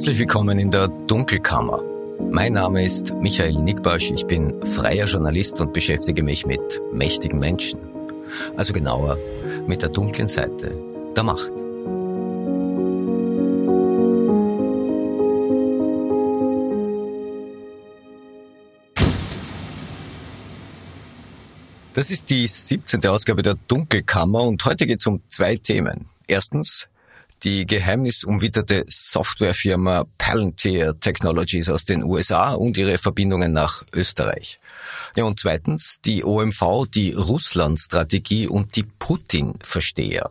Herzlich willkommen in der Dunkelkammer. Mein Name ist Michael Nickbasch, ich bin freier Journalist und beschäftige mich mit mächtigen Menschen. Also genauer mit der dunklen Seite der Macht. Das ist die 17. Ausgabe der Dunkelkammer und heute geht es um zwei Themen. Erstens die geheimnisumwitterte Softwarefirma Palantir Technologies aus den USA und ihre Verbindungen nach Österreich. Ja, und zweitens die OMV, die Russland-Strategie und die Putin-Versteher.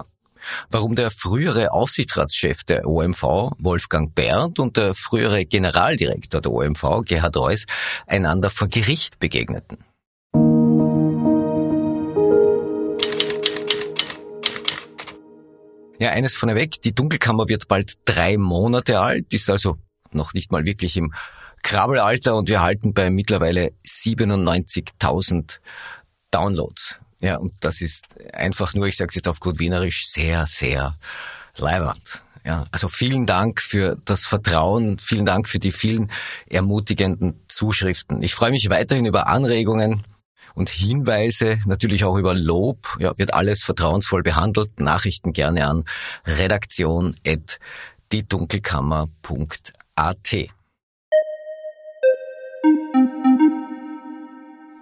Warum der frühere Aufsichtsratschef der OMV, Wolfgang Berndt, und der frühere Generaldirektor der OMV, Gerhard Reuss, einander vor Gericht begegneten. Ja, eines vorneweg, die Dunkelkammer wird bald drei Monate alt, ist also noch nicht mal wirklich im Krabbelalter und wir halten bei mittlerweile 97.000 Downloads. Ja, und das ist einfach nur, ich sage es jetzt auf gut Wienerisch, sehr, sehr leibernd. Ja, also vielen Dank für das Vertrauen, vielen Dank für die vielen ermutigenden Zuschriften. Ich freue mich weiterhin über Anregungen, und Hinweise, natürlich auch über Lob, ja, wird alles vertrauensvoll behandelt. Nachrichten gerne an redaktion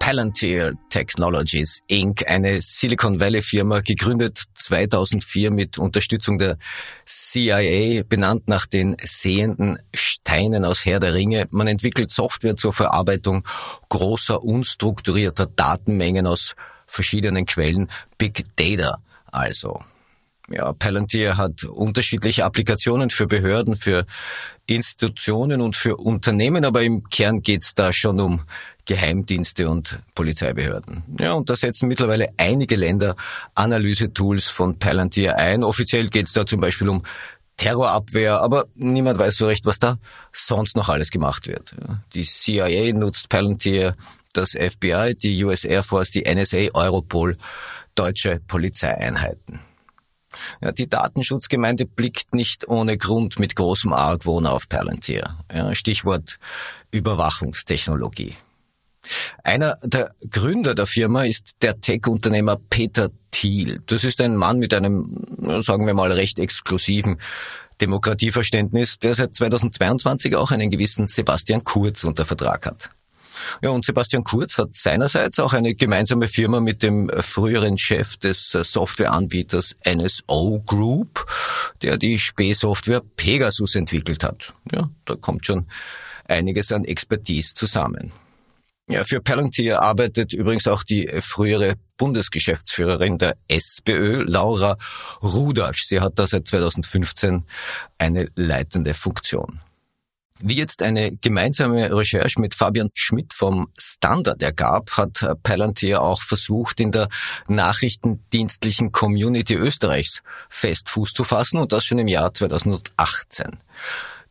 Palantir Technologies Inc., eine Silicon Valley Firma, gegründet 2004 mit Unterstützung der CIA, benannt nach den sehenden Steinen aus Herr der Ringe. Man entwickelt Software zur Verarbeitung großer, unstrukturierter Datenmengen aus verschiedenen Quellen, Big Data also. Ja, Palantir hat unterschiedliche Applikationen für Behörden, für Institutionen und für Unternehmen, aber im Kern geht's da schon um Geheimdienste und Polizeibehörden. Ja, und da setzen mittlerweile einige Länder Analysetools von Palantir ein. Offiziell geht es da zum Beispiel um Terrorabwehr, aber niemand weiß so recht, was da sonst noch alles gemacht wird. Die CIA nutzt Palantir, das FBI, die US Air Force, die NSA, Europol, deutsche Polizeieinheiten. Ja, die Datenschutzgemeinde blickt nicht ohne Grund mit großem Argwohn auf Palantir. Ja, Stichwort Überwachungstechnologie. Einer der Gründer der Firma ist der Tech-Unternehmer Peter Thiel. Das ist ein Mann mit einem, sagen wir mal, recht exklusiven Demokratieverständnis, der seit 2022 auch einen gewissen Sebastian Kurz unter Vertrag hat. Ja, und Sebastian Kurz hat seinerseits auch eine gemeinsame Firma mit dem früheren Chef des Softwareanbieters NSO Group, der die Spähsoftware Pegasus entwickelt hat. Ja, da kommt schon einiges an Expertise zusammen. Ja, für Palantir arbeitet übrigens auch die frühere Bundesgeschäftsführerin der SPÖ, Laura Rudasch. Sie hat da seit 2015 eine leitende Funktion. Wie jetzt eine gemeinsame Recherche mit Fabian Schmidt vom Standard ergab, hat Palantir auch versucht, in der nachrichtendienstlichen Community Österreichs fest Fuß zu fassen und das schon im Jahr 2018.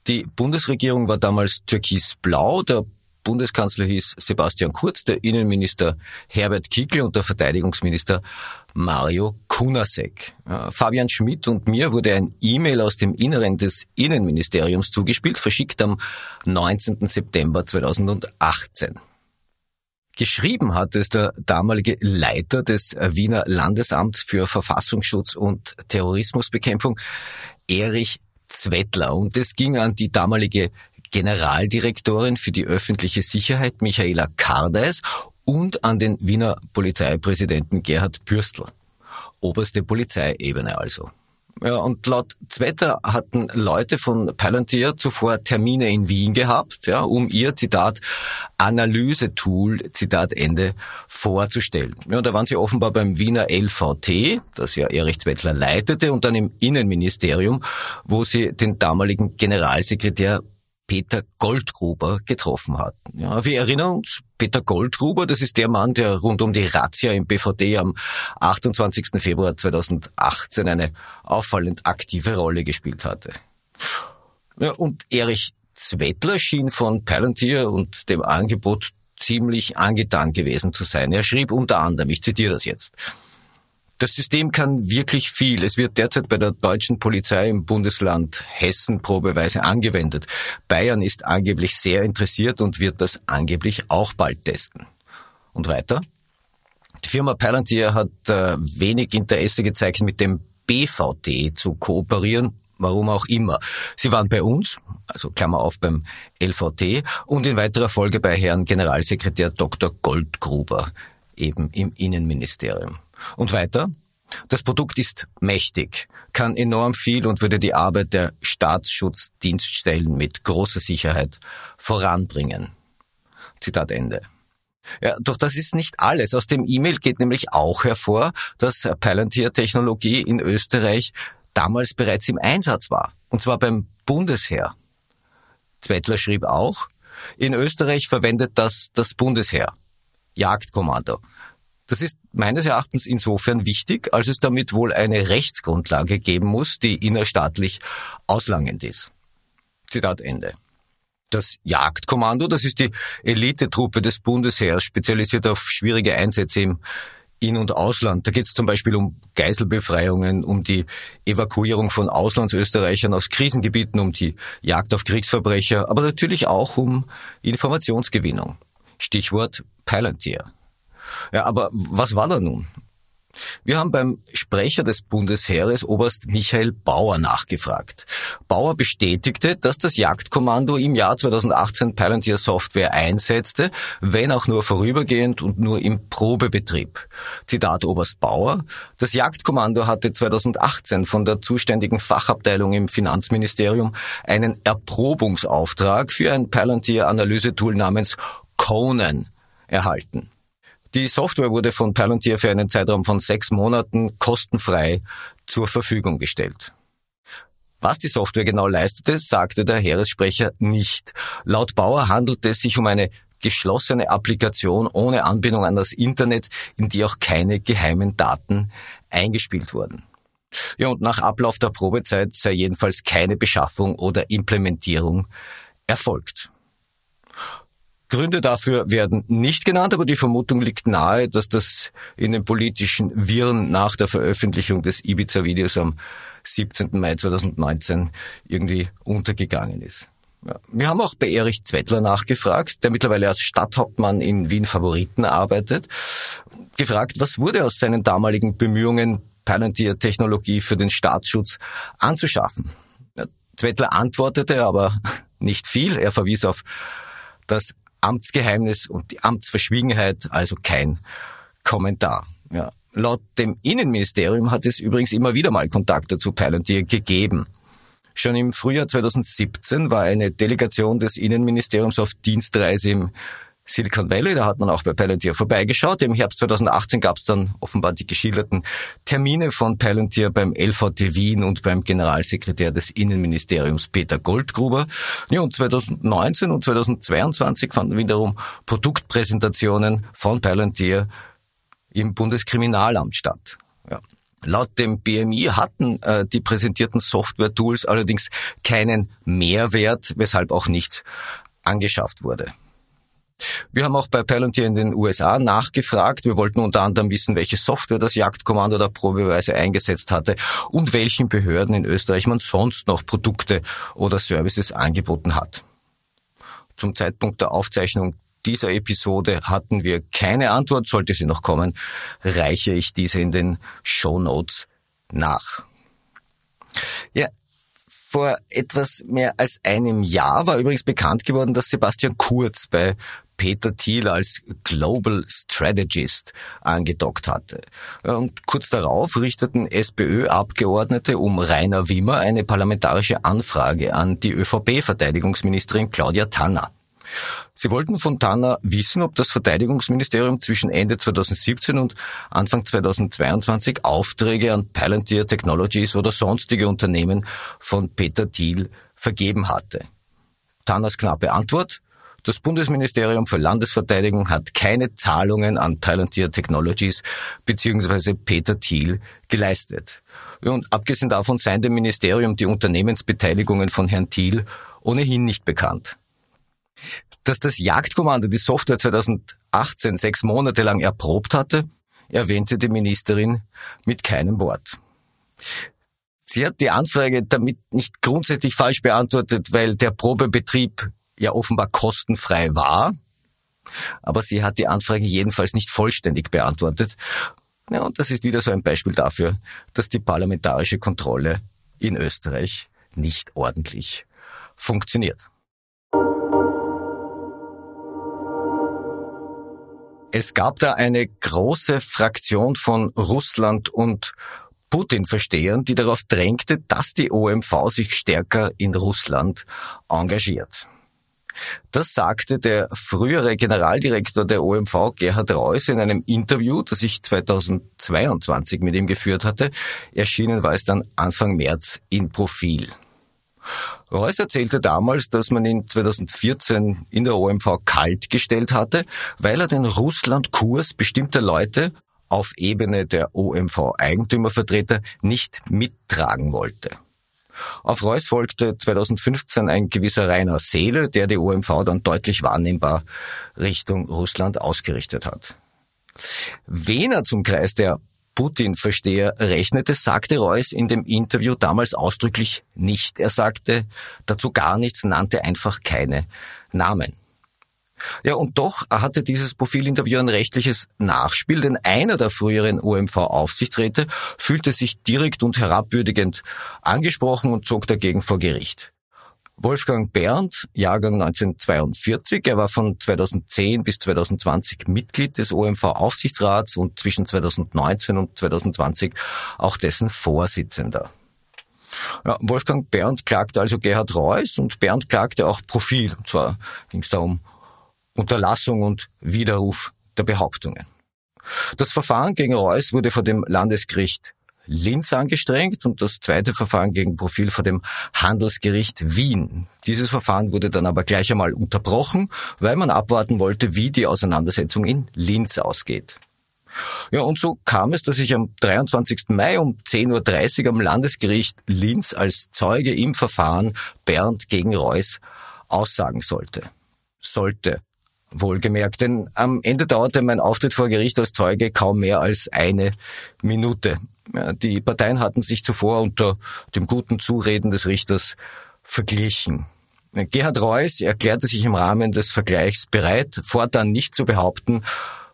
Die Bundesregierung war damals türkisblau, der Bundeskanzler hieß Sebastian Kurz, der Innenminister Herbert Kickl und der Verteidigungsminister Mario Kunasek. Fabian Schmidt und mir wurde ein E-Mail aus dem Inneren des Innenministeriums zugespielt, verschickt am 19. September 2018. Geschrieben hat es der damalige Leiter des Wiener Landesamts für Verfassungsschutz und Terrorismusbekämpfung, Erich Zwettler. Und es ging an die damalige Generaldirektorin für die öffentliche Sicherheit Michaela Kardeis und an den Wiener Polizeipräsidenten Gerhard Bürstl. Oberste Polizeiebene also. Ja, und laut Zwetter hatten Leute von Palantir zuvor Termine in Wien gehabt, ja, um ihr, Zitat, Analysetool, Zitat Ende, vorzustellen. Ja, da waren sie offenbar beim Wiener LVT, das ja Erich Zwettler leitete, und dann im Innenministerium, wo sie den damaligen Generalsekretär Peter Goldgruber getroffen hat. Ja, wir erinnern uns, Peter Goldgruber, das ist der Mann, der rund um die Razzia im BVD am 28. Februar 2018 eine auffallend aktive Rolle gespielt hatte. Ja, und Erich Zwettler schien von Palantir und dem Angebot ziemlich angetan gewesen zu sein. Er schrieb unter anderem, ich zitiere das jetzt, Das System kann wirklich viel. Es wird derzeit bei der deutschen Polizei im Bundesland Hessen probeweise angewendet. Bayern ist angeblich sehr interessiert und wird das angeblich auch bald testen. Und weiter? Die Firma Palantir hat äh, wenig Interesse gezeigt, mit dem BVT zu kooperieren, warum auch immer. Sie waren bei uns, also Klammer auf beim LVT und in weiterer Folge bei Herrn Generalsekretär Dr. Goldgruber, eben im Innenministerium. Und weiter? Das Produkt ist mächtig, kann enorm viel und würde die Arbeit der Staatsschutzdienststellen mit großer Sicherheit voranbringen. Zitat Ende. Ja, doch das ist nicht alles. Aus dem E-Mail geht nämlich auch hervor, dass Palantir-Technologie in Österreich damals bereits im Einsatz war. Und zwar beim Bundesheer. Zwettler schrieb auch, in Österreich verwendet das das Bundesheer. Jagdkommando. Das ist meines Erachtens insofern wichtig, als es damit wohl eine Rechtsgrundlage geben muss, die innerstaatlich auslangend ist. Zitat Ende. Das Jagdkommando, das ist die Elitetruppe des Bundesheers, spezialisiert auf schwierige Einsätze im In- und Ausland. Da geht es zum Beispiel um Geiselbefreiungen, um die Evakuierung von Auslandsösterreichern aus Krisengebieten, um die Jagd auf Kriegsverbrecher, aber natürlich auch um Informationsgewinnung. Stichwort Palantir. Ja, aber was war da nun? Wir haben beim Sprecher des Bundesheeres, Oberst Michael Bauer, nachgefragt. Bauer bestätigte, dass das Jagdkommando im Jahr 2018 Palantir Software einsetzte, wenn auch nur vorübergehend und nur im Probebetrieb. Zitat Oberst Bauer. Das Jagdkommando hatte 2018 von der zuständigen Fachabteilung im Finanzministerium einen Erprobungsauftrag für ein Palantir-Analysetool namens Conan erhalten. Die Software wurde von Palantir für einen Zeitraum von sechs Monaten kostenfrei zur Verfügung gestellt. Was die Software genau leistete, sagte der Heeressprecher nicht. Laut Bauer handelte es sich um eine geschlossene Applikation ohne Anbindung an das Internet, in die auch keine geheimen Daten eingespielt wurden. Ja, und nach Ablauf der Probezeit sei jedenfalls keine Beschaffung oder Implementierung erfolgt. Gründe dafür werden nicht genannt, aber die Vermutung liegt nahe, dass das in den politischen Wirren nach der Veröffentlichung des Ibiza-Videos am 17. Mai 2019 irgendwie untergegangen ist. Wir haben auch bei Erich Zwettler nachgefragt, der mittlerweile als Stadthauptmann in Wien Favoriten arbeitet, gefragt, was wurde aus seinen damaligen Bemühungen, Palantir-Technologie für den Staatsschutz anzuschaffen. Zwettler antwortete aber nicht viel. Er verwies auf das Amtsgeheimnis und die Amtsverschwiegenheit, also kein Kommentar. Ja. Laut dem Innenministerium hat es übrigens immer wieder mal Kontakte zu Palantir gegeben. Schon im Frühjahr 2017 war eine Delegation des Innenministeriums auf Dienstreise im Silicon Valley, da hat man auch bei Palantir vorbeigeschaut. Im Herbst 2018 gab es dann offenbar die geschilderten Termine von Palantir beim LVT Wien und beim Generalsekretär des Innenministeriums Peter Goldgruber. Ja, und 2019 und 2022 fanden wiederum Produktpräsentationen von Palantir im Bundeskriminalamt statt. Ja. Laut dem BMI hatten äh, die präsentierten Software-Tools allerdings keinen Mehrwert, weshalb auch nichts angeschafft wurde. Wir haben auch bei Palantir in den USA nachgefragt. Wir wollten unter anderem wissen, welche Software das Jagdkommando da probeweise eingesetzt hatte und welchen Behörden in Österreich man sonst noch Produkte oder Services angeboten hat. Zum Zeitpunkt der Aufzeichnung dieser Episode hatten wir keine Antwort. Sollte sie noch kommen, reiche ich diese in den Show Notes nach. Ja, vor etwas mehr als einem Jahr war übrigens bekannt geworden, dass Sebastian Kurz bei Peter Thiel als Global Strategist angedockt hatte. Und kurz darauf richteten SPÖ-Abgeordnete um Rainer Wimmer eine parlamentarische Anfrage an die ÖVP-Verteidigungsministerin Claudia Tanner. Sie wollten von Tanner wissen, ob das Verteidigungsministerium zwischen Ende 2017 und Anfang 2022 Aufträge an Palantir Technologies oder sonstige Unternehmen von Peter Thiel vergeben hatte. Tanners knappe Antwort, das Bundesministerium für Landesverteidigung hat keine Zahlungen an Palantir Technologies bzw. Peter Thiel geleistet. Und abgesehen davon seien dem Ministerium die Unternehmensbeteiligungen von Herrn Thiel ohnehin nicht bekannt. Dass das Jagdkommando die Software 2018 sechs Monate lang erprobt hatte, erwähnte die Ministerin mit keinem Wort. Sie hat die Anfrage damit nicht grundsätzlich falsch beantwortet, weil der Probebetrieb ja offenbar kostenfrei war. Aber sie hat die Anfrage jedenfalls nicht vollständig beantwortet. Ja, und das ist wieder so ein Beispiel dafür, dass die parlamentarische Kontrolle in Österreich nicht ordentlich funktioniert. Es gab da eine große Fraktion von Russland und Putin-Verstehern, die darauf drängte, dass die OMV sich stärker in Russland engagiert. Das sagte der frühere Generaldirektor der OMV, Gerhard Reuss, in einem Interview, das ich 2022 mit ihm geführt hatte. Erschienen war es dann Anfang März in Profil. Reuss erzählte damals, dass man ihn 2014 in der OMV kalt gestellt hatte, weil er den Russland-Kurs bestimmter Leute auf Ebene der OMV-Eigentümervertreter nicht mittragen wollte. Auf Reuss folgte 2015 ein gewisser Rainer Seele, der die OMV dann deutlich wahrnehmbar Richtung Russland ausgerichtet hat. Wen er zum Kreis der Putin-Versteher rechnete, sagte Reuss in dem Interview damals ausdrücklich nicht. Er sagte dazu gar nichts, nannte einfach keine Namen. Ja, und doch hatte dieses Profilinterview ein rechtliches Nachspiel, denn einer der früheren OMV-Aufsichtsräte fühlte sich direkt und herabwürdigend angesprochen und zog dagegen vor Gericht. Wolfgang Berndt, Jahrgang 1942. Er war von 2010 bis 2020 Mitglied des OMV-Aufsichtsrats und zwischen 2019 und 2020 auch dessen Vorsitzender. Ja, Wolfgang Berndt klagte also Gerhard Reuss und Berndt klagte auch Profil. Und zwar ging es da um Unterlassung und Widerruf der Behauptungen. Das Verfahren gegen Reuss wurde vor dem Landesgericht Linz angestrengt und das zweite Verfahren gegen Profil vor dem Handelsgericht Wien. Dieses Verfahren wurde dann aber gleich einmal unterbrochen, weil man abwarten wollte, wie die Auseinandersetzung in Linz ausgeht. Ja, und so kam es, dass ich am 23. Mai um 10.30 Uhr am Landesgericht Linz als Zeuge im Verfahren Bernd gegen Reuss aussagen sollte. Sollte. Wohlgemerkt, denn am Ende dauerte mein Auftritt vor Gericht als Zeuge kaum mehr als eine Minute. Die Parteien hatten sich zuvor unter dem guten Zureden des Richters verglichen. Gerhard Reuss erklärte sich im Rahmen des Vergleichs bereit, fortan nicht zu behaupten,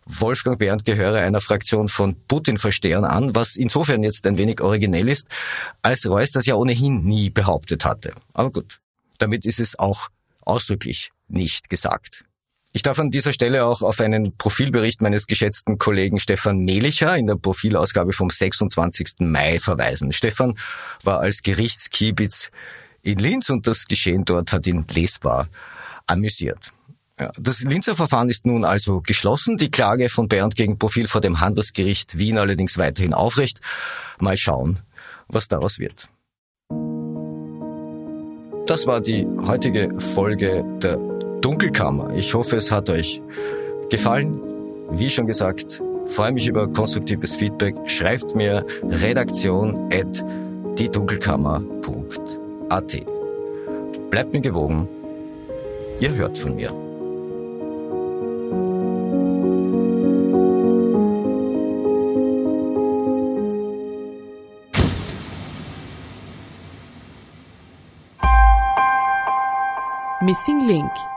Wolfgang Berndt gehöre einer Fraktion von Putin-Verstehern an, was insofern jetzt ein wenig originell ist, als Reuss das ja ohnehin nie behauptet hatte. Aber gut, damit ist es auch ausdrücklich nicht gesagt. Ich darf an dieser Stelle auch auf einen Profilbericht meines geschätzten Kollegen Stefan Melicher in der Profilausgabe vom 26. Mai verweisen. Stefan war als Gerichtskiebitz in Linz und das Geschehen dort hat ihn lesbar amüsiert. Das Linzer Verfahren ist nun also geschlossen. Die Klage von Bernd gegen Profil vor dem Handelsgericht Wien allerdings weiterhin aufrecht. Mal schauen, was daraus wird. Das war die heutige Folge der Dunkelkammer. Ich hoffe, es hat euch gefallen. Wie schon gesagt, freue mich über konstruktives Feedback. Schreibt mir redaktion at diedunkelkammer.at. Bleibt mir gewogen. Ihr hört von mir. Missing Link